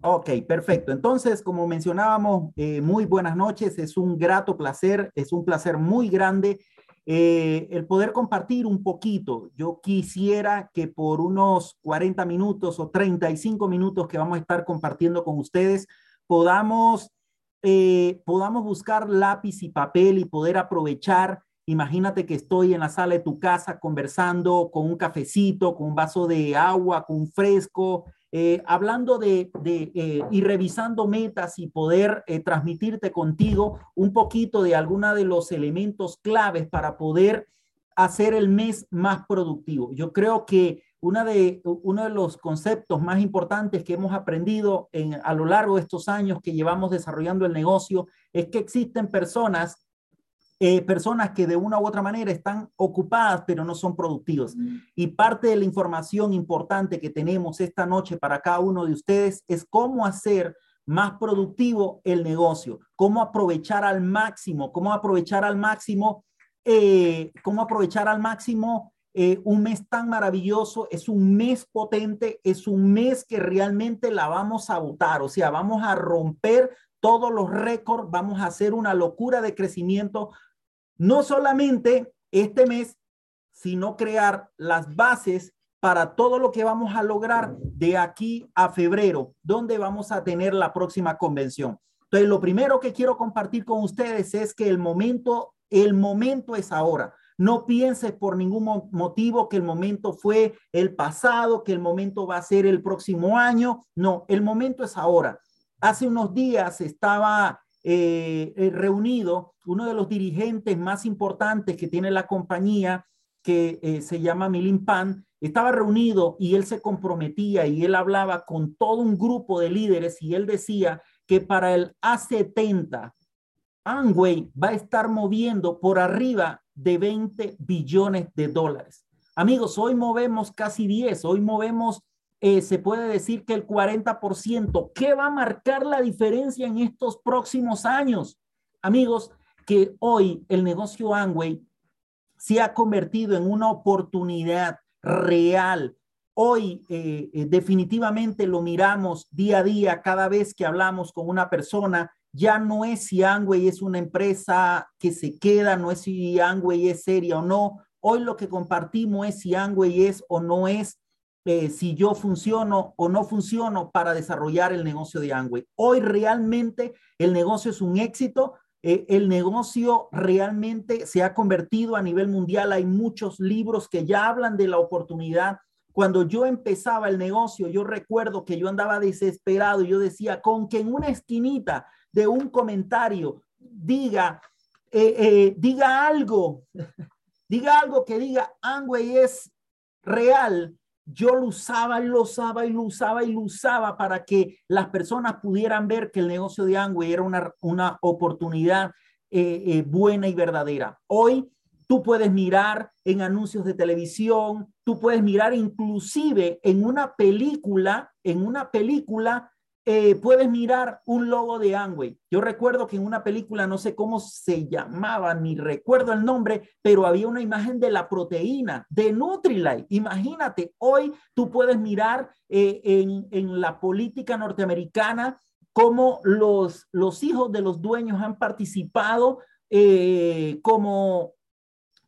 Ok, perfecto. Entonces, como mencionábamos, eh, muy buenas noches. Es un grato placer, es un placer muy grande eh, el poder compartir un poquito. Yo quisiera que por unos 40 minutos o 35 minutos que vamos a estar compartiendo con ustedes, podamos, eh, podamos buscar lápiz y papel y poder aprovechar. Imagínate que estoy en la sala de tu casa conversando con un cafecito, con un vaso de agua, con un fresco, eh, hablando de, eh, y revisando metas y poder eh, transmitirte contigo un poquito de alguna de los elementos claves para poder hacer el mes más productivo. Yo creo que una de, uno de los conceptos más importantes que hemos aprendido en, a lo largo de estos años que llevamos desarrollando el negocio es que existen personas eh, personas que de una u otra manera están ocupadas pero no son productivos. Y parte de la información importante que tenemos esta noche para cada uno de ustedes es cómo hacer más productivo el negocio, cómo aprovechar al máximo, cómo aprovechar al máximo, eh, cómo aprovechar al máximo eh, un mes tan maravilloso, es un mes potente, es un mes que realmente la vamos a votar, o sea, vamos a romper todos los récords, vamos a hacer una locura de crecimiento, no solamente este mes, sino crear las bases para todo lo que vamos a lograr de aquí a febrero, donde vamos a tener la próxima convención. Entonces, lo primero que quiero compartir con ustedes es que el momento, el momento es ahora. No pienses por ningún motivo que el momento fue el pasado, que el momento va a ser el próximo año. No, el momento es ahora. Hace unos días estaba eh, eh, reunido uno de los dirigentes más importantes que tiene la compañía, que eh, se llama Milin Pan, estaba reunido y él se comprometía y él hablaba con todo un grupo de líderes y él decía que para el A70, Amway va a estar moviendo por arriba de 20 billones de dólares. Amigos, hoy movemos casi 10, hoy movemos eh, se puede decir que el 40%. ¿Qué va a marcar la diferencia en estos próximos años? Amigos, que hoy el negocio Amway se ha convertido en una oportunidad real. Hoy eh, eh, definitivamente lo miramos día a día cada vez que hablamos con una persona. Ya no es si Amway es una empresa que se queda, no es si Amway es seria o no. Hoy lo que compartimos es si Amway es o no es eh, si yo funciono o no funciono para desarrollar el negocio de Amway. Hoy realmente el negocio es un éxito. Eh, el negocio realmente se ha convertido a nivel mundial. Hay muchos libros que ya hablan de la oportunidad. Cuando yo empezaba el negocio, yo recuerdo que yo andaba desesperado yo decía, con que en una esquinita de un comentario diga, eh, diga algo, diga algo que diga Amway es real, yo lo usaba y lo usaba y lo usaba y lo usaba para que las personas pudieran ver que el negocio de Angway era una, una oportunidad eh, eh, buena y verdadera. Hoy tú puedes mirar en anuncios de televisión, tú puedes mirar inclusive en una película, en una película eh, puedes mirar un logo de Amway. Yo recuerdo que en una película, no sé cómo se llamaba, ni recuerdo el nombre, pero había una imagen de la proteína de Nutrilite. Imagínate, hoy tú puedes mirar eh, en, la política norteamericana cómo los, hijos de los dueños han participado eh, como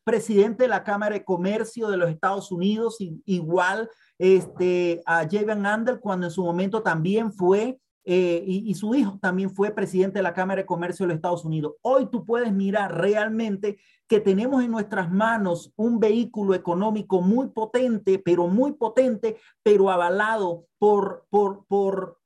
presidente de la Cámara de Comercio de los Estados Unidos, igual este, a Javan Andel cuando en su momento también fue, eh, y, su hijo también fue presidente de la Cámara de Comercio de los Estados Unidos. Hoy tú puedes mirar realmente que tenemos en nuestras manos un vehículo económico muy potente, pero muy potente, pero avalado por, por, por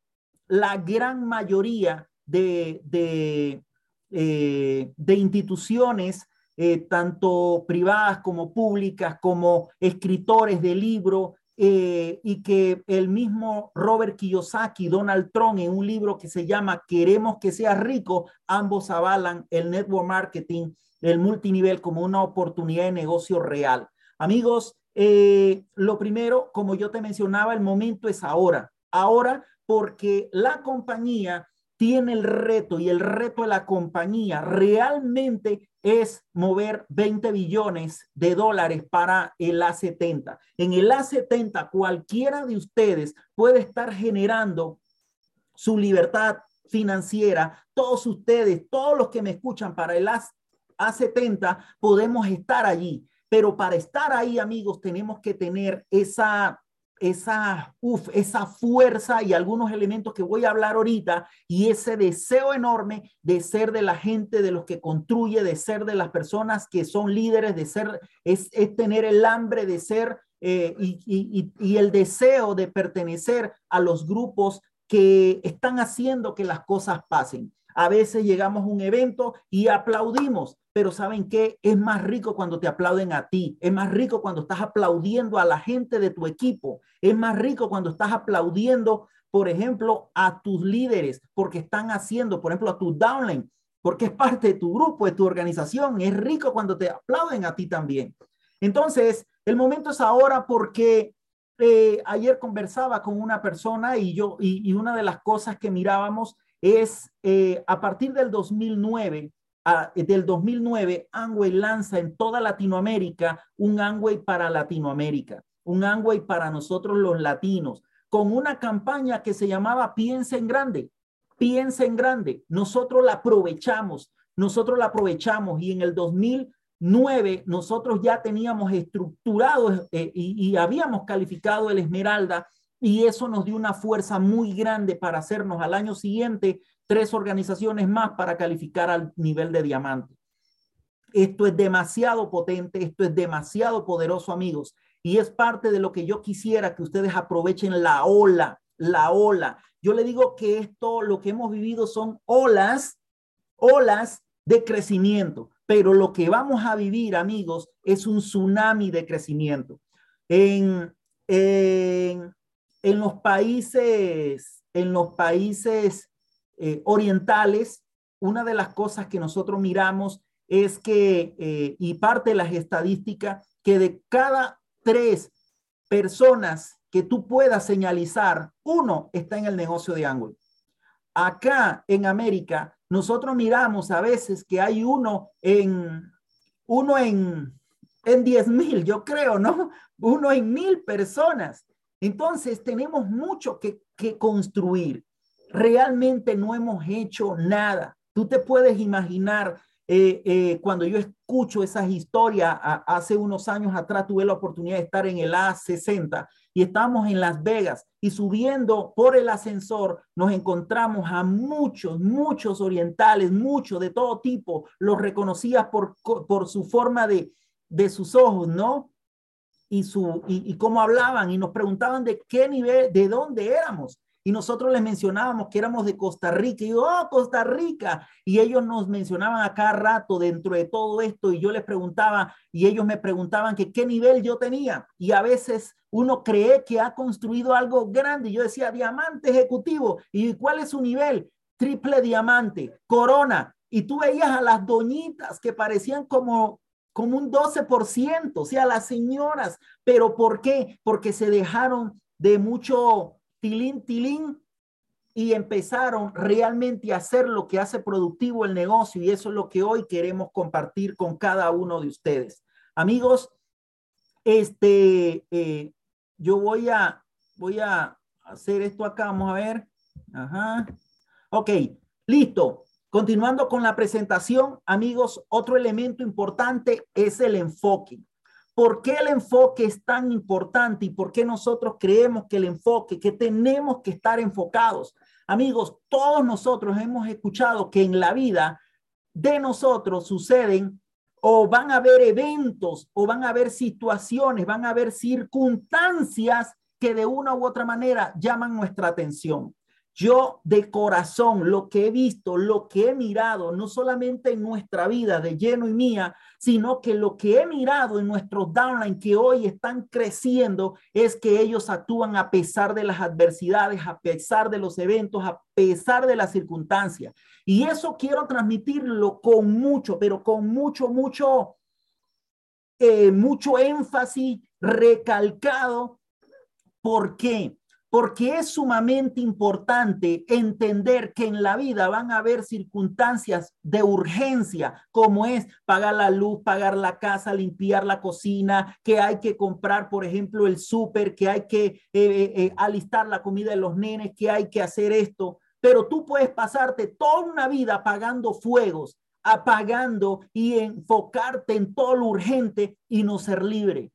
la gran mayoría de, de, eh, de instituciones eh, tanto privadas como públicas, como escritores de libros, eh, y que el mismo Robert Kiyosaki, Donald Trump, en un libro que se llama Queremos que sea rico, ambos avalan el network marketing, el multinivel como una oportunidad de negocio real. Amigos, eh, lo primero, como yo te mencionaba, el momento es ahora. Ahora porque la compañía tiene el reto y el reto de la compañía realmente es mover 20 billones de dólares para el A70. En el A70 cualquiera de ustedes puede estar generando su libertad financiera, todos ustedes, todos los que me escuchan para el A70, podemos estar allí. Pero para estar ahí, amigos, tenemos que tener esa esa, esa fuerza y algunos elementos que voy a hablar ahorita y ese deseo enorme de ser de la gente, de los que construye, de ser de las personas que son líderes, de ser, es, es tener el hambre de ser eh, y, y el deseo de pertenecer a los grupos que están haciendo que las cosas pasen. A veces llegamos a un evento y aplaudimos, pero ¿saben qué? Es más rico cuando te aplauden a ti, es más rico cuando estás aplaudiendo a la gente de tu equipo, es más rico cuando estás aplaudiendo, por ejemplo, a tus líderes, porque están haciendo, por ejemplo, a tu downline, porque es parte de tu grupo, de tu organización. Es rico cuando te aplauden a ti también. Entonces, el momento es ahora porque eh, ayer conversaba con una persona y yo, y, una de las cosas que mirábamos es eh, a partir del 2009, del 2009, Angway lanza en toda Latinoamérica un Angway para Latinoamérica, un Angway para nosotros los latinos, con una campaña que se llamaba Piensa en Grande, Piensa en Grande. Nosotros la aprovechamos, nosotros la aprovechamos y en el 2009 nosotros ya teníamos estructurado eh, y habíamos calificado el Esmeralda y eso nos dio una fuerza muy grande para hacernos al año siguiente tres organizaciones más para calificar al nivel de diamante. Esto es demasiado potente, esto es demasiado poderoso, amigos, y es parte de lo que yo quisiera que ustedes aprovechen la ola, la ola. Yo le digo que esto, lo que hemos vivido son olas, olas de crecimiento, pero lo que vamos a vivir, amigos, es un tsunami de crecimiento. En, en los países, en los países eh, orientales, una de las cosas que nosotros miramos es que, eh, y parte de las estadísticas, que de cada tres personas que tú puedas señalizar, uno está en el negocio de ángulo. Acá en América, nosotros miramos a veces que hay uno en, uno en, en 10 mil, yo creo, ¿no? Uno en mil personas. Entonces tenemos mucho que, construir realmente no hemos hecho nada. Tú te puedes imaginar eh, eh, cuando yo escucho esas historias, hace unos años atrás tuve la oportunidad de estar en el A60 y estamos en Las Vegas y subiendo por el ascensor nos encontramos a muchos, muchos orientales, muchos de todo tipo, los reconocías por, su forma de sus ojos, ¿no? Y, su, y, y cómo hablaban y nos preguntaban de qué nivel, de dónde éramos y nosotros les mencionábamos que éramos de Costa Rica y yo, oh, Costa Rica, y ellos nos mencionaban a cada rato dentro de todo esto y yo les preguntaba y ellos me preguntaban que qué nivel yo tenía y a veces uno cree que ha construido algo grande. Yo decía, diamante ejecutivo, ¿y cuál es su nivel? Triple diamante, corona. Y tú veías a las doñitas que parecían como como un 12%, o sea, las señoras. ¿Pero por qué? Porque se dejaron de mucho tilín, tilín, y empezaron realmente a hacer lo que hace productivo el negocio y eso es lo que hoy queremos compartir con cada uno de ustedes. Amigos, este, eh, yo voy a, voy a hacer esto acá, vamos a ver. Ajá. Ok, listo. Continuando con la presentación, amigos, otro elemento importante es el enfoque. ¿Por qué el enfoque es tan importante y por qué nosotros creemos que el enfoque, que tenemos que estar enfocados? Amigos, todos nosotros hemos escuchado que en la vida de nosotros suceden o van a haber eventos o van a haber situaciones, van a haber circunstancias que de una u otra manera llaman nuestra atención. Yo de corazón, lo que he visto, lo que he mirado, no solamente en nuestra vida de lleno y mía, sino que lo que he mirado en nuestros downline que hoy están creciendo es que ellos actúan a pesar de las adversidades, a pesar de los eventos, a pesar de las circunstancias. Y eso quiero transmitirlo con mucho, pero con mucho, mucho, eh, mucho énfasis recalcado. ¿Por qué? Porque es sumamente importante entender que en la vida van a haber circunstancias de urgencia, como es pagar la luz, pagar la casa, limpiar la cocina, que hay que comprar, por ejemplo, el súper, que hay que eh, eh, eh, alistar la comida de los nenes, que hay que hacer esto. pero tú puedes pasarte toda una vida apagando fuegos, apagando y enfocarte en todo lo urgente y no ser libre.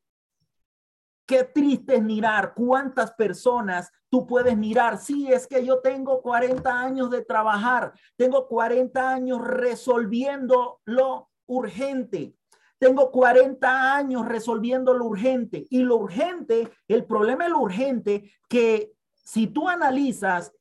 Qué triste es mirar cuántas personas tú puedes mirar. Sí, es que yo tengo 40 años de trabajar, tengo 40 años resolviendo lo urgente. Tengo 40 años resolviendo lo urgente y lo urgente, el problema es lo urgente que si tú analizas,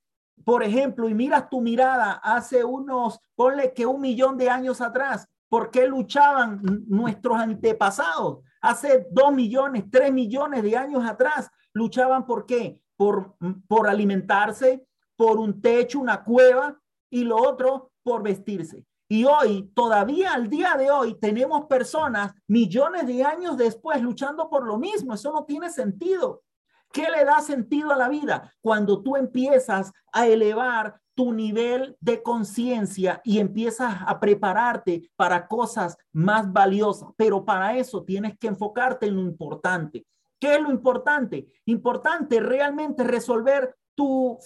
por ejemplo, y miras tu mirada hace unos, ponle que un millón de años atrás, ¿por qué luchaban nuestros antepasados? Hace dos millones, tres millones de años atrás, luchaban por qué? Por, por alimentarse, por un techo, una cueva y lo otro por vestirse. Y hoy, todavía al día de hoy, tenemos personas millones de años después luchando por lo mismo. Eso no tiene sentido. ¿Qué le da sentido a la vida? Cuando tú empiezas a elevar tu nivel de conciencia y empiezas a prepararte para cosas más valiosas. Pero para eso tienes que enfocarte en lo importante. ¿Qué es lo importante? Importante realmente resolver tu,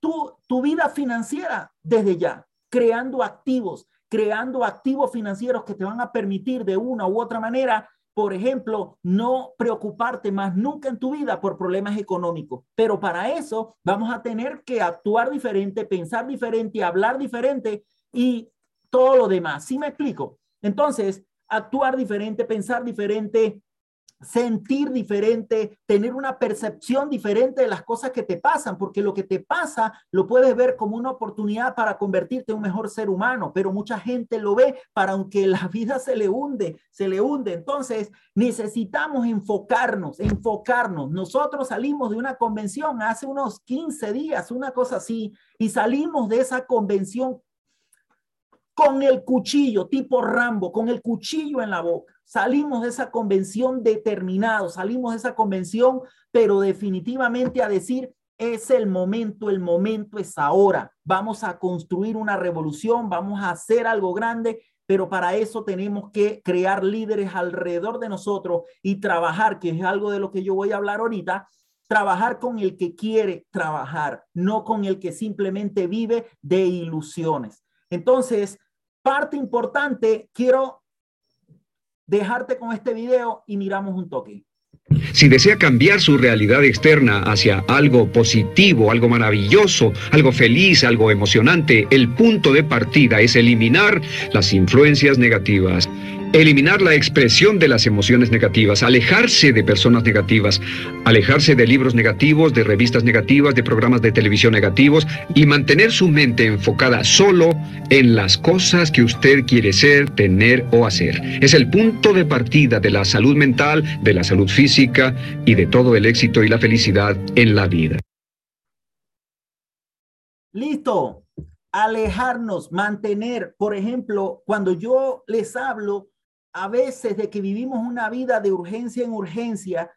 tu, tu vida financiera desde ya, creando activos, creando activos financieros que te van a permitir de una u otra manera por ejemplo, no preocuparte más nunca en tu vida por problemas económicos. Pero para eso vamos a tener que actuar diferente, pensar diferente, hablar diferente y todo lo demás. ¿Sí me explico? Entonces, actuar diferente, pensar diferente, sentir diferente, tener una percepción diferente de las cosas que te pasan, porque lo que te pasa lo puedes ver como una oportunidad para convertirte en un mejor ser humano, pero mucha gente lo ve para aunque la vida se le hunde, se le hunde. Entonces necesitamos enfocarnos, enfocarnos. Nosotros salimos de una convención hace unos 15 días, una cosa así, y salimos de esa convención con el cuchillo, tipo Rambo, con el cuchillo en la boca. Salimos de esa convención determinados, salimos de esa convención, pero definitivamente a decir, es el momento, el momento es ahora. Vamos a construir una revolución, vamos a hacer algo grande, pero para eso tenemos que crear líderes alrededor de nosotros y trabajar, que es algo de lo que yo voy a hablar ahorita, trabajar con el que quiere trabajar, no con el que simplemente vive de ilusiones. Entonces, parte importante, quiero dejarte con este video y miramos un toque. Si desea cambiar su realidad externa hacia algo positivo, algo maravilloso, algo feliz, algo emocionante, el punto de partida es eliminar las influencias negativas. Eliminar la expresión de las emociones negativas, alejarse de personas negativas, alejarse de libros negativos, de revistas negativas, de programas de televisión negativos y mantener su mente enfocada solo en las cosas que usted quiere ser, tener o hacer. Es el punto de partida de la salud mental, de la salud física y de todo el éxito y la felicidad en la vida. Listo. Alejarnos, mantener, por ejemplo, cuando yo les hablo a veces de que vivimos una vida de urgencia en urgencia,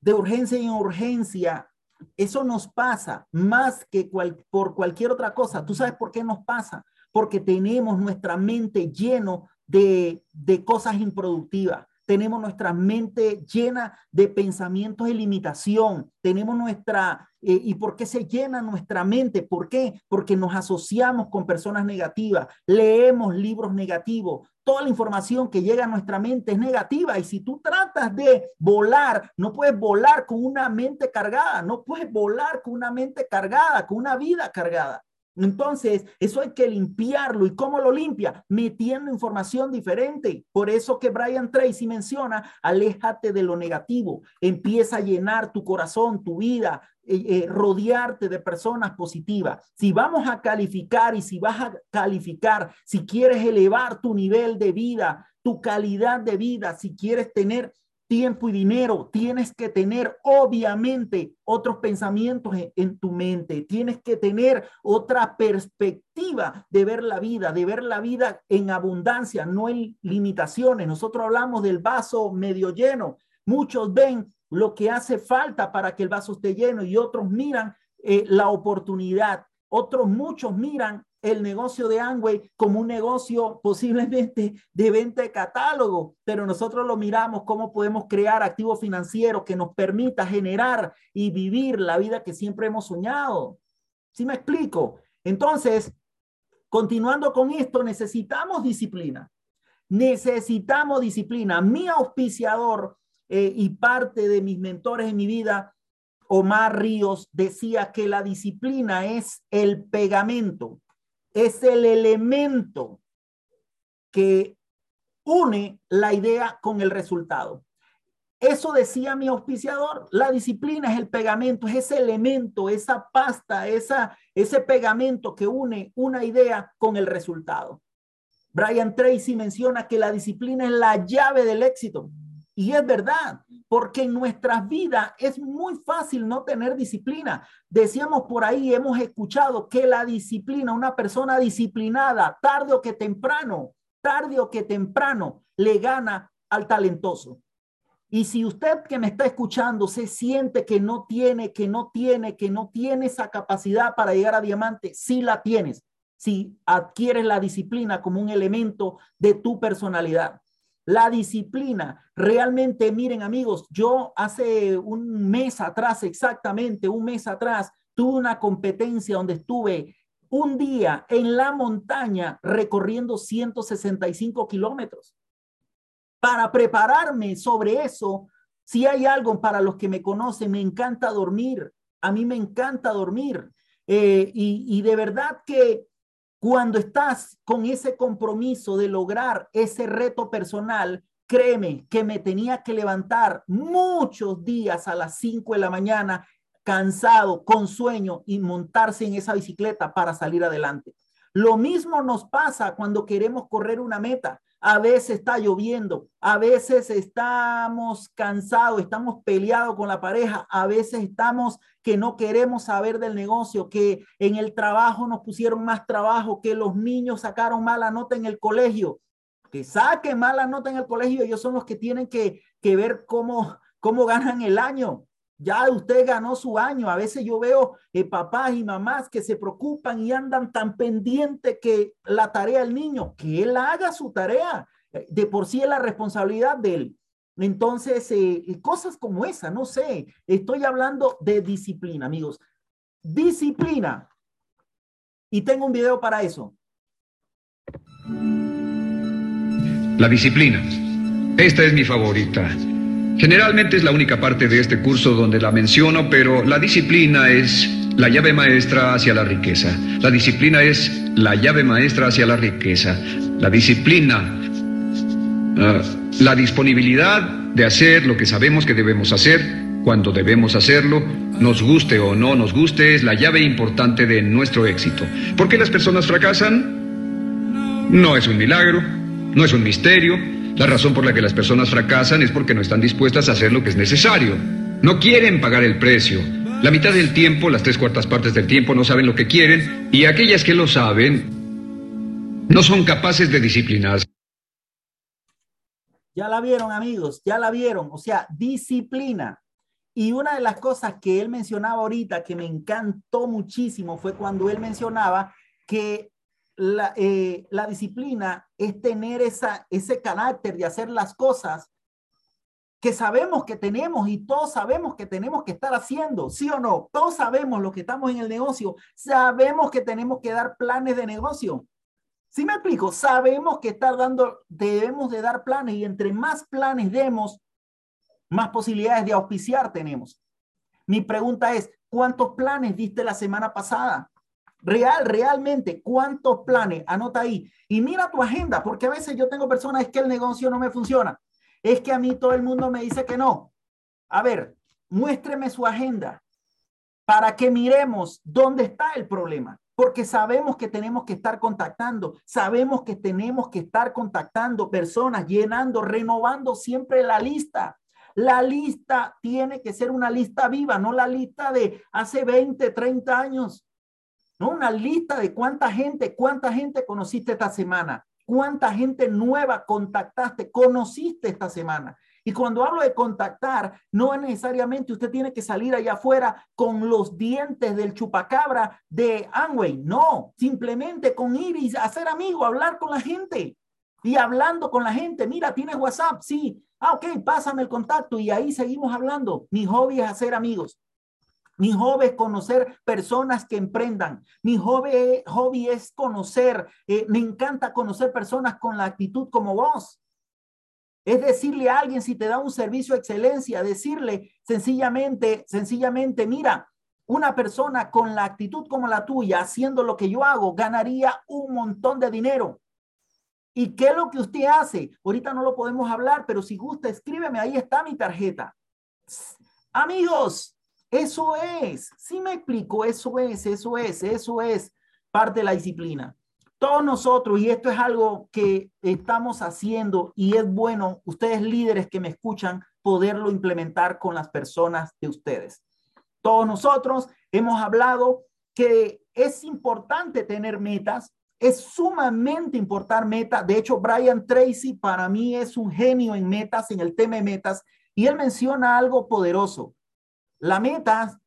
de urgencia en urgencia, eso nos pasa más que por cualquier otra cosa. ¿Tú sabes por qué nos pasa? Porque tenemos nuestra mente lleno de, de cosas improductivas tenemos nuestra mente llena de pensamientos de limitación, tenemos nuestra, eh, ¿y por qué se llena nuestra mente? ¿Por qué? Porque nos asociamos con personas negativas, leemos libros negativos, toda la información que llega a nuestra mente es negativa y si tú tratas de volar, no puedes volar con una mente cargada, no puedes volar con una mente cargada, con una vida cargada. Entonces, eso hay que limpiarlo. ¿Y cómo lo limpia? Metiendo información diferente. Por eso que Brian Tracy menciona, aléjate de lo negativo, empieza a llenar tu corazón, tu vida, eh, eh, rodearte de personas positivas. Si vamos a calificar y si vas a calificar, si quieres elevar tu nivel de vida, tu calidad de vida, si quieres tener tiempo y dinero, tienes que tener obviamente otros pensamientos en, tu mente, tienes que tener otra perspectiva de ver la vida, de ver la vida en abundancia, no en limitaciones. Nosotros hablamos del vaso medio lleno. Muchos ven lo que hace falta para que el vaso esté lleno y otros miran eh, la oportunidad. Otros muchos miran el negocio de Amway como un negocio posiblemente de venta de catálogo, pero nosotros lo miramos cómo podemos crear activos financieros que nos permita generar y vivir la vida que siempre hemos soñado. ¿Sí me explico? Entonces, continuando con esto, necesitamos disciplina. Necesitamos disciplina. Mi auspiciador eh, y parte de mis mentores en mi vida, Omar Ríos, decía que la disciplina es el pegamento, es el elemento que une la idea con el resultado. Eso decía mi auspiciador. La disciplina es el pegamento, es ese elemento, esa pasta, esa, ese pegamento que une una idea con el resultado. Brian Tracy menciona que la disciplina es la llave del éxito. Y es verdad, porque en nuestras vidas es muy fácil no tener disciplina. Decíamos por ahí, hemos escuchado que la disciplina, una persona disciplinada, tarde o que temprano, tarde o que temprano, le gana al talentoso. Y si usted que me está escuchando se siente que no tiene, que no tiene, que no tiene esa capacidad para llegar a diamante, sí la tienes. Si adquieres la disciplina como un elemento de tu personalidad. La disciplina, realmente, miren amigos, yo hace un mes atrás, exactamente un mes atrás, tuve una competencia donde estuve un día en la montaña recorriendo 165 kilómetros. Para prepararme sobre eso, si hay algo para los que me conocen, me encanta dormir. A mí me encanta dormir. Eh, y, y de verdad que cuando estás con ese compromiso de lograr ese reto personal, créeme que me tenía que levantar muchos días a las 5 de la mañana, cansado, con sueño, y montarse en esa bicicleta para salir adelante. Lo mismo nos pasa cuando queremos correr una meta a veces está lloviendo, a veces estamos cansados, estamos peleados con la pareja, a veces estamos que no queremos saber del negocio, que en el trabajo nos pusieron más trabajo, que los niños sacaron mala nota en el colegio, que saquen mala nota en el colegio, ellos son los que tienen que, que ver cómo, cómo ganan el año. Ya usted ganó su año. A veces yo veo eh, papás y mamás que se preocupan y andan tan pendientes que la tarea del niño, que él haga su tarea. Eh, de por sí es la responsabilidad de él. Entonces, eh, cosas como esa, no sé, estoy hablando de disciplina, amigos. Disciplina. Y tengo un video para eso. La disciplina. Esta es mi favorita. Generalmente es la única parte de este curso donde la menciono, pero la disciplina es la llave maestra hacia la riqueza. La disciplina es la llave maestra hacia la riqueza. La disciplina, ah, la disponibilidad de hacer lo que sabemos que debemos hacer cuando debemos hacerlo, nos guste o no nos guste, es la llave importante de nuestro éxito. ¿Por qué las personas fracasan? No es un milagro, no es un misterio, la razón por la que las personas fracasan es porque no están dispuestas a hacer lo que es necesario. No quieren pagar el precio. La mitad del tiempo, las tres cuartas partes del tiempo, no saben lo que quieren y aquellas que lo saben no son capaces de disciplinarse. Ya la vieron, amigos, ya la vieron. O sea, disciplina. Y una de las cosas que él mencionaba ahorita que me encantó muchísimo fue cuando él mencionaba que la, eh, la, disciplina es tener esa, ese carácter de hacer las cosas que sabemos que tenemos y todos sabemos que tenemos que estar haciendo, ¿sí o no? Todos sabemos lo que estamos en el negocio, sabemos que tenemos que dar planes de negocio. ¿Sí me explico? Sabemos que estar dando, debemos de dar planes y entre más planes demos, más posibilidades de auspiciar tenemos. Mi pregunta es, ¿cuántos planes diste la semana pasada? Real, realmente, ¿cuántos planes? Anota ahí. Y mira tu agenda, porque a veces yo tengo personas, es que el negocio no me funciona. Es que a mí todo el mundo me dice que no. A ver, muéstreme su agenda para que miremos dónde está el problema. Porque sabemos que tenemos que estar contactando, sabemos que tenemos que estar contactando personas, llenando, renovando siempre la lista. La lista tiene que ser una lista viva, no la lista de hace 20, 30 años. ¿No? Una lista de cuánta gente, cuánta gente conociste esta semana, cuánta gente nueva contactaste, conociste esta semana. Y cuando hablo de contactar, no es necesariamente usted tiene que salir allá afuera con los dientes del chupacabra de Amway. No, simplemente con ir y hacer amigo, hablar con la gente. Y hablando con la gente, mira, tienes WhatsApp, sí. Ah, ok, pásame el contacto y ahí seguimos hablando. Mi hobby es hacer amigos. Mi hobby es conocer personas que emprendan. Mi hobby, hobby es conocer, eh, me encanta conocer personas con la actitud como vos. Es decirle a alguien si te da un servicio de excelencia, decirle sencillamente, sencillamente, mira, una persona con la actitud como la tuya, haciendo lo que yo hago, ganaría un montón de dinero. ¿Y qué es lo que usted hace? Ahorita no lo podemos hablar, pero si gusta, escríbeme, ahí está mi tarjeta. Amigos, eso es, si me explico, eso es, eso es, eso es parte de la disciplina. Todos nosotros, y esto es algo que estamos haciendo y es bueno, ustedes líderes que me escuchan, poderlo implementar con las personas de ustedes. Todos nosotros hemos hablado que es importante tener metas, es sumamente importante metas. De hecho, Brian Tracy para mí es un genio en metas, en el tema de metas, y él menciona algo poderoso. La meta,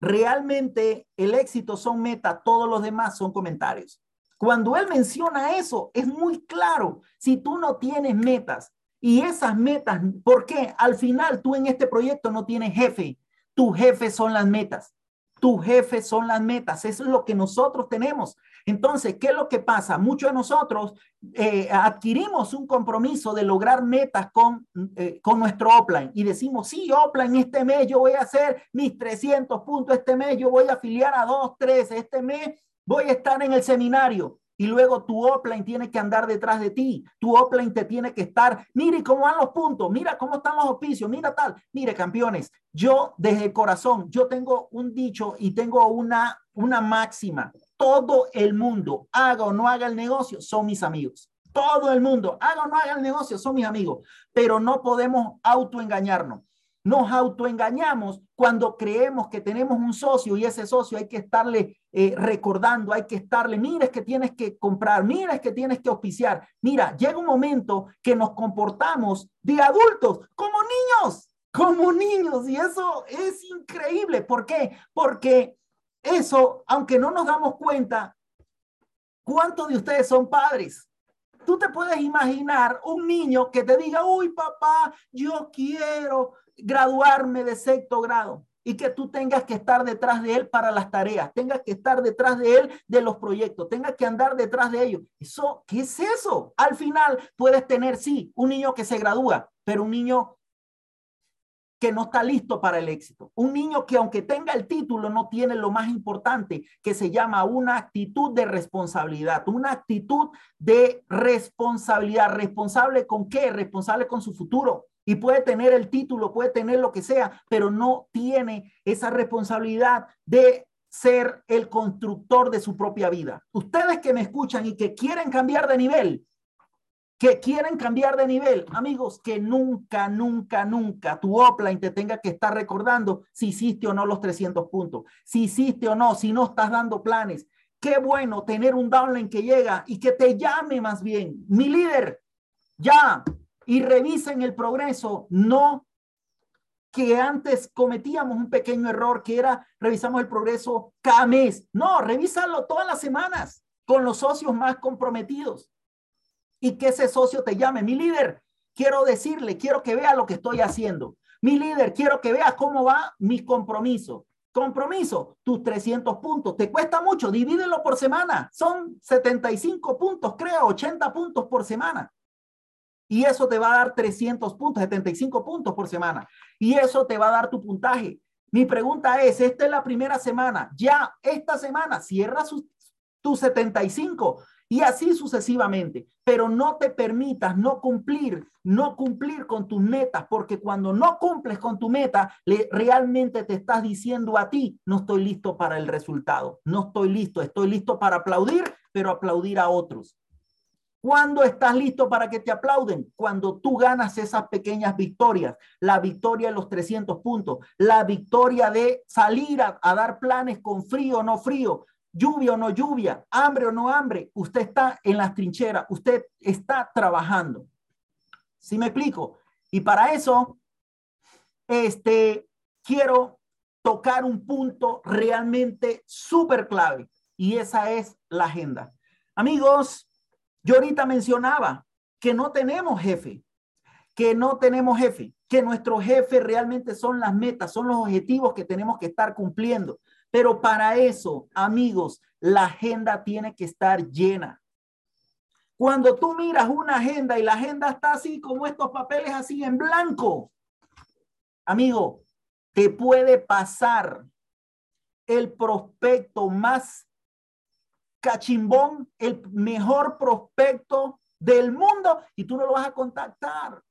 realmente el éxito son metas, todos los demás son comentarios. Cuando él menciona eso, es muy claro. Si tú no tienes metas y esas metas, ¿por qué? Al final tú en este proyecto no tienes jefe, tu jefe son las metas. Tu jefe son las metas. Eso es lo que nosotros tenemos. Entonces, ¿qué es lo que pasa? Muchos de nosotros eh, adquirimos un compromiso de lograr metas con, eh, con nuestro offline y decimos, sí, offline, este mes yo voy a hacer mis 300 puntos, este mes yo voy a afiliar a dos, tres, este mes voy a estar en el seminario y luego tu offline tiene que andar detrás de ti. Tu offline te tiene que estar, mire cómo van los puntos, mira cómo están los oficios, mira tal. Mire, campeones, yo desde corazón, yo tengo un dicho y tengo una, una máxima. Todo el mundo, haga o no haga el negocio, son mis amigos. Todo el mundo, haga o no haga el negocio, son mis amigos. Pero no podemos autoengañarnos. Nos autoengañamos cuando creemos que tenemos un socio y ese socio hay que estarle eh, recordando, hay que estarle, mira, es que tienes que comprar, mira, es que tienes que auspiciar. Mira, llega un momento que nos comportamos de adultos como niños, como niños, y eso es increíble. ¿Por qué? Porque eso, aunque no nos damos cuenta, ¿cuántos de ustedes son padres? Tú te puedes imaginar un niño que te diga, uy, papá, yo quiero graduarme de sexto grado y que tú tengas que estar detrás de él para las tareas, tengas que estar detrás de él de los proyectos, tengas que andar detrás de ellos. Eso, ¿qué es eso? Al final puedes tener, sí, un niño que se gradúa, pero un niño que no está listo para el éxito. Un niño que aunque tenga el título no tiene lo más importante que se llama una actitud de responsabilidad, una actitud de responsabilidad. ¿Responsable con qué? Responsable con su futuro y puede tener el título, puede tener lo que sea, pero no tiene esa responsabilidad de ser el constructor de su propia vida. Ustedes que me escuchan y que quieren cambiar de nivel, que quieren cambiar de nivel, amigos, que nunca, nunca, nunca tu offline te tenga que estar recordando si hiciste o no los 300 puntos, si hiciste o no, si no estás dando planes. Qué bueno tener un downline que llega y que te llame más bien. Mi líder, ya, y revisen el progreso, no que antes cometíamos un pequeño error que era revisamos el progreso cada mes. No, revísalo todas las semanas con los socios más comprometidos y que ese socio te llame, mi líder, quiero decirle, quiero que vea lo que estoy haciendo. Mi líder, quiero que vea cómo va mi compromiso. Compromiso, tus 300 puntos. ¿Te cuesta mucho? Divídelo por semana. Son 75 puntos, creo, 80 puntos por semana. Y eso te va a dar 300 puntos, 75 puntos por semana. Y eso te va a dar tu puntaje. Mi pregunta es, esta es la primera semana, ya esta semana cierra tus 75 y así sucesivamente. Pero no te permitas no cumplir, no cumplir con tus metas, porque cuando no cumples con tu meta, le, realmente te estás diciendo a ti, no estoy listo para el resultado, no estoy listo, estoy listo para aplaudir, pero aplaudir a otros. ¿Cuándo estás listo para que te aplauden? Cuando tú ganas esas pequeñas victorias, la victoria de los 300 puntos, la victoria de salir a, dar planes con frío o no frío, lluvia o no lluvia, hambre o no hambre. Usted está en las trincheras, usted está trabajando. ¿Sí me explico? Y para eso, este, quiero tocar un punto realmente súper clave y esa es la agenda. Amigos, yo ahorita mencionaba que no tenemos jefe, que no tenemos jefe. que nuestro jefe realmente son las metas, son los objetivos que tenemos que estar cumpliendo. Pero para eso, amigos, la agenda tiene que estar llena. Cuando tú miras una agenda y la agenda está así como estos papeles así en blanco, amigo, te puede pasar el prospecto más cachimbón, el mejor prospecto del mundo y tú no lo vas a contactar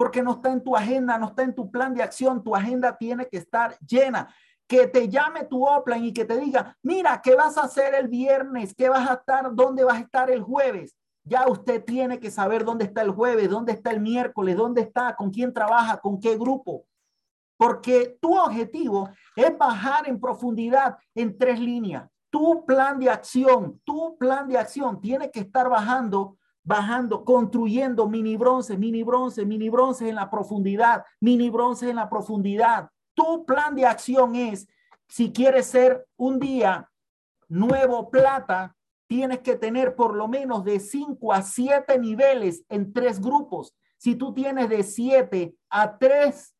porque no está en tu agenda, no está en tu plan de acción, tu agenda tiene que estar llena. Que te llame tu Oplan y que te diga, mira, ¿qué vas a hacer el viernes? ¿Qué vas a estar? ¿Dónde vas a estar el jueves? Ya usted tiene que saber dónde está el jueves, dónde está el miércoles, dónde está, con quién trabaja, con qué grupo. Porque tu objetivo es bajar en profundidad en tres líneas. Tu plan de acción, tu plan de acción tiene que estar bajando bajando, construyendo mini bronce, mini bronce, mini bronce en la profundidad, mini bronce en la profundidad. Tu plan de acción es, si quieres ser un día nuevo plata, tienes que tener por lo menos de 5 a 7 niveles en tres grupos. Si tú tienes de 7 a 3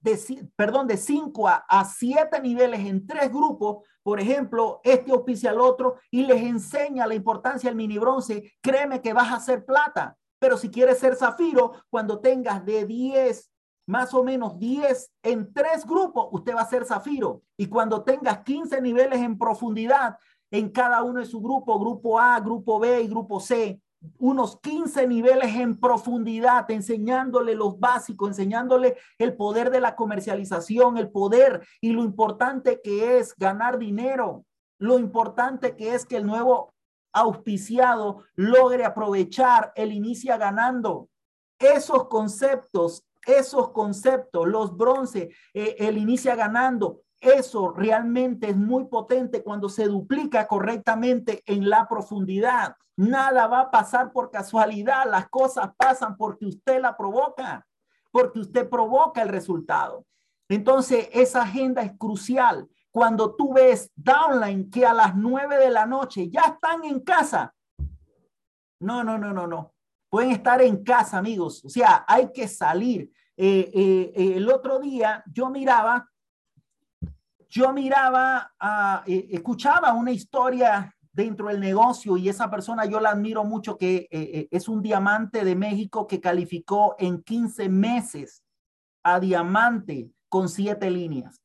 de, perdón, de 5 a 7 niveles en tres grupos, por ejemplo, este auspicia al otro y les enseña la importancia del mini bronce, créeme que vas a ser plata. Pero si quieres ser zafiro, cuando tengas de 10, más o menos 10 en tres grupos, usted va a ser zafiro. Y cuando tengas 15 niveles en profundidad en cada uno de su grupo, grupo A, grupo B y grupo C, unos 15 niveles en profundidad, enseñándole los básicos, enseñándole el poder de la comercialización, el poder y lo importante que es ganar dinero, lo importante que es que el nuevo auspiciado logre aprovechar el inicia ganando. Esos conceptos, esos conceptos, los bronce, eh, el inicia ganando, eso realmente es muy potente cuando se duplica correctamente en la profundidad. Nada va a pasar por casualidad, las cosas pasan porque usted la provoca, porque usted provoca el resultado. Entonces, esa agenda es crucial. Cuando tú ves downline que a las nueve de la noche ya están en casa. No, no, no, no, no. Pueden estar en casa, amigos. O sea, hay que salir. Eh, eh, eh, el otro día yo miraba yo miraba, uh, escuchaba una historia dentro del negocio y esa persona yo la admiro mucho que es un diamante de México que calificó en 15 meses a diamante con siete líneas.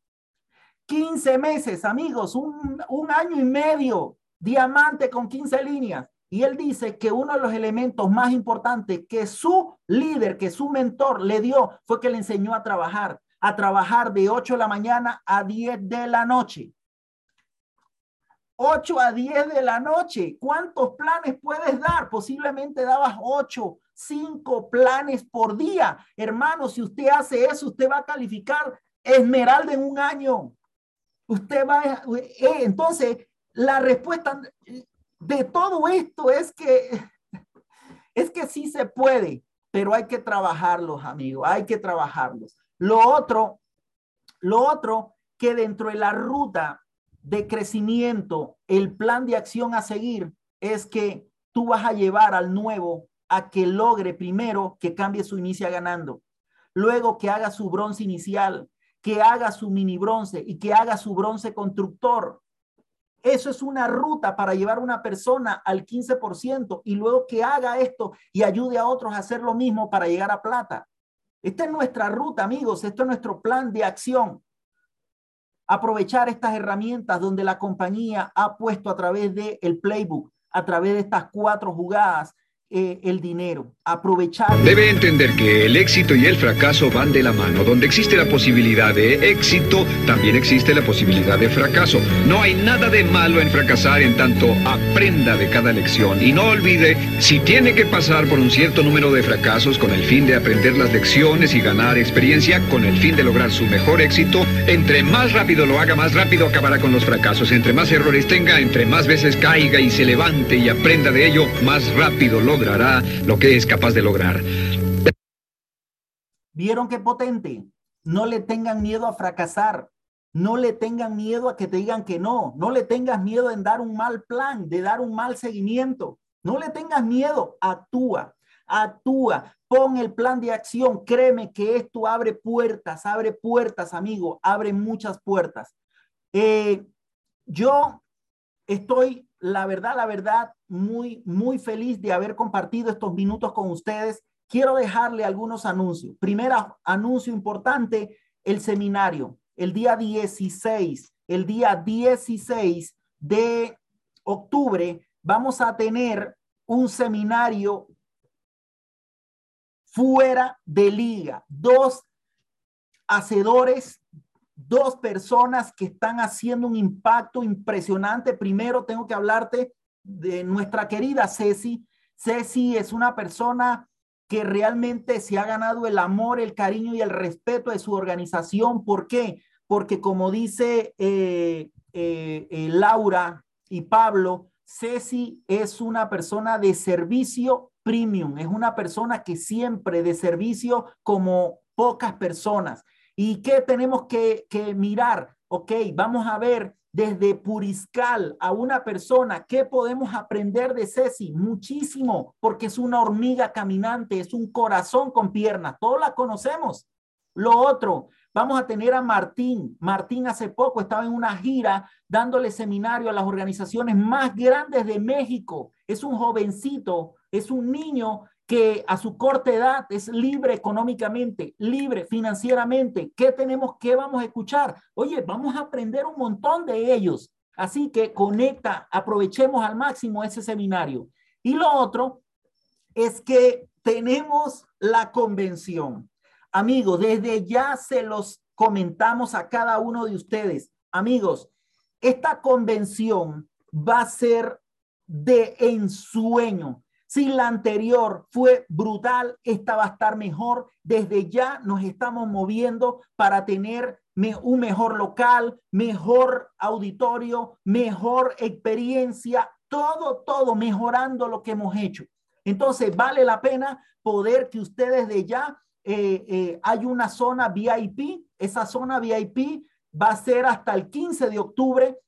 15 meses, amigos, un, un año y medio, diamante con 15 líneas. Y él dice que uno de los elementos más importantes que su líder, que su mentor le dio, fue que le enseñó a trabajar a trabajar de 8 de la mañana a 10 de la noche. 8 a 10 de la noche. ¿Cuántos planes puedes dar? Posiblemente dabas 8, 5 planes por día. Hermano, si usted hace eso, usted va a calificar esmeralda en un año. Usted va a... Eh, entonces, la respuesta de todo esto es que es que sí se puede, pero hay que trabajarlos, amigos, hay que trabajarlos. Lo otro, lo otro que dentro de la ruta de crecimiento, el plan de acción a seguir es que tú vas a llevar al nuevo a que logre primero que cambie su inicia ganando, luego que haga su bronce inicial, que haga su mini bronce y que haga su bronce constructor. Eso es una ruta para llevar a una persona al 15% y luego que haga esto y ayude a otros a hacer lo mismo para llegar a plata. Esta es nuestra ruta, amigos. Esto es nuestro plan de acción. Aprovechar estas herramientas donde la compañía ha puesto a través del el playbook, a través de estas cuatro jugadas, eh, el dinero, Debe entender que el éxito y el fracaso van de la mano. Donde existe la posibilidad de éxito, también existe la posibilidad de fracaso. No hay nada de malo en fracasar en tanto aprenda de cada lección. Y no olvide, si tiene que pasar por un cierto número de fracasos con el fin de aprender las lecciones y ganar experiencia, con el fin de lograr su mejor éxito, entre más rápido lo haga, más rápido acabará con los fracasos. Entre más errores tenga, entre más veces caiga y se levante y aprenda de ello, más rápido logra logrará lo que es capaz de lograr. ¿Vieron qué potente? No le tengan miedo a fracasar. No le tengan miedo a que te digan que no. No le tengas miedo en dar un mal plan, de dar un mal seguimiento. No le tengas miedo. Actúa. actúa, pon el plan de acción, créeme que esto abre puertas, abre puertas, amigo, abre muchas puertas. Eh, yo estoy, la verdad, la verdad, muy, muy feliz de haber compartido estos minutos con ustedes. Quiero dejarle algunos anuncios. Primero, anuncio importante, el seminario, el día 16, el día 16 de octubre, vamos a tener un seminario fuera de liga. Dos hacedores, dos personas que están haciendo un impacto impresionante. Primero tengo que hablarte de nuestra querida Ceci. Ceci es una persona que realmente se ha ganado el amor, el cariño y el respeto de su organización. ¿Por qué? Porque como dice eh, eh, eh, Laura y Pablo, Ceci es una persona de servicio premium, es una persona que siempre de servicio como pocas personas. ¿Y qué tenemos que, que mirar? Ok, vamos a ver desde Puriscal a una persona, ¿qué podemos aprender de Ceci? Muchísimo, porque es una hormiga caminante, es un corazón con piernas, todos la conocemos. Lo otro, vamos a tener a Martín. Martín hace poco estaba en una gira dándole seminario a las organizaciones más grandes de México. Es un jovencito, es un niño que a su corta edad es libre económicamente, libre financieramente. ¿Qué tenemos? ¿Qué vamos a escuchar? Oye, vamos a aprender un montón de ellos. Así que conecta, aprovechemos al máximo ese seminario. Y lo otro es que tenemos la convención. Amigos, desde ya se los comentamos a cada uno de ustedes. Amigos, esta convención va a ser de ensueño. Si la anterior fue brutal, esta va a estar mejor. Desde ya nos estamos moviendo para tener un mejor local, mejor auditorio, mejor experiencia, todo, todo mejorando lo que hemos hecho. Entonces, vale la pena poder que ustedes de ya eh, eh, hay una zona VIP. Esa zona VIP va a ser hasta el 15 de octubre.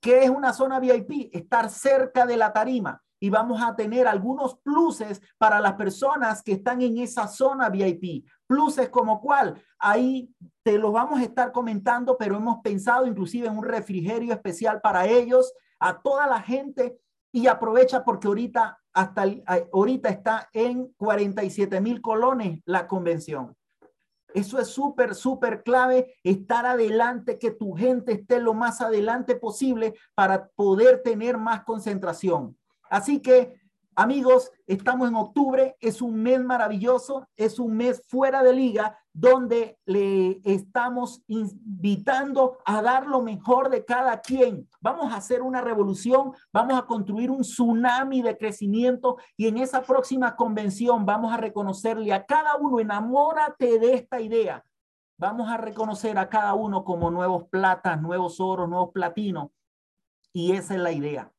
que es una zona VIP? Estar cerca de la tarima y vamos a tener algunos pluses para las personas que están en esa zona VIP. Pluses como cuál? Ahí te los vamos a estar comentando, pero hemos pensado inclusive en un refrigerio especial para ellos, a toda la gente y aprovecha porque ahorita hasta ahorita está en 47 mil colones la convención. Eso es súper, súper clave, estar adelante, que tu gente esté lo más adelante posible para poder tener más concentración. Así que, amigos, estamos en octubre, es un mes maravilloso, es un mes fuera de liga donde le estamos invitando a dar lo mejor de cada quien. Vamos a hacer una revolución, vamos a construir un tsunami de crecimiento y en esa próxima convención vamos a reconocerle a cada uno, enamórate de esta idea. Vamos a reconocer a cada uno como nuevos platas, nuevos oros, nuevos platinos. Y esa es la idea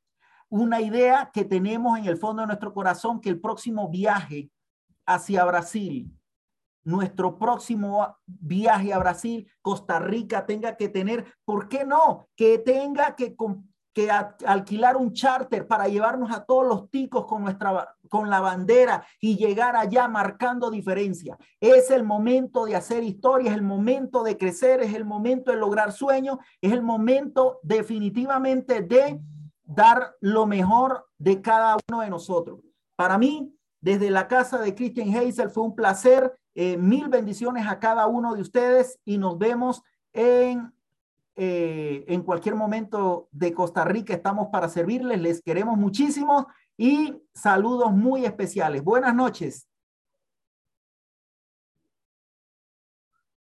una idea que tenemos en el fondo de nuestro corazón que el próximo viaje hacia Brasil, nuestro próximo viaje a Brasil, Costa Rica tenga que tener, ¿por qué no? Que tenga que, que alquilar un charter para llevarnos a todos los ticos con nuestra con la bandera y llegar allá marcando diferencia. Es el momento de hacer historia, es el momento de crecer, es el momento de lograr sueños, es el momento definitivamente de dar lo mejor de cada uno de nosotros. Para mí, desde la casa de Christian Hazel fue un placer. Eh, mil bendiciones a cada uno de ustedes y nos vemos en, eh, en cualquier momento de Costa Rica. Estamos para servirles. Les queremos muchísimo y saludos muy especiales. Buenas noches.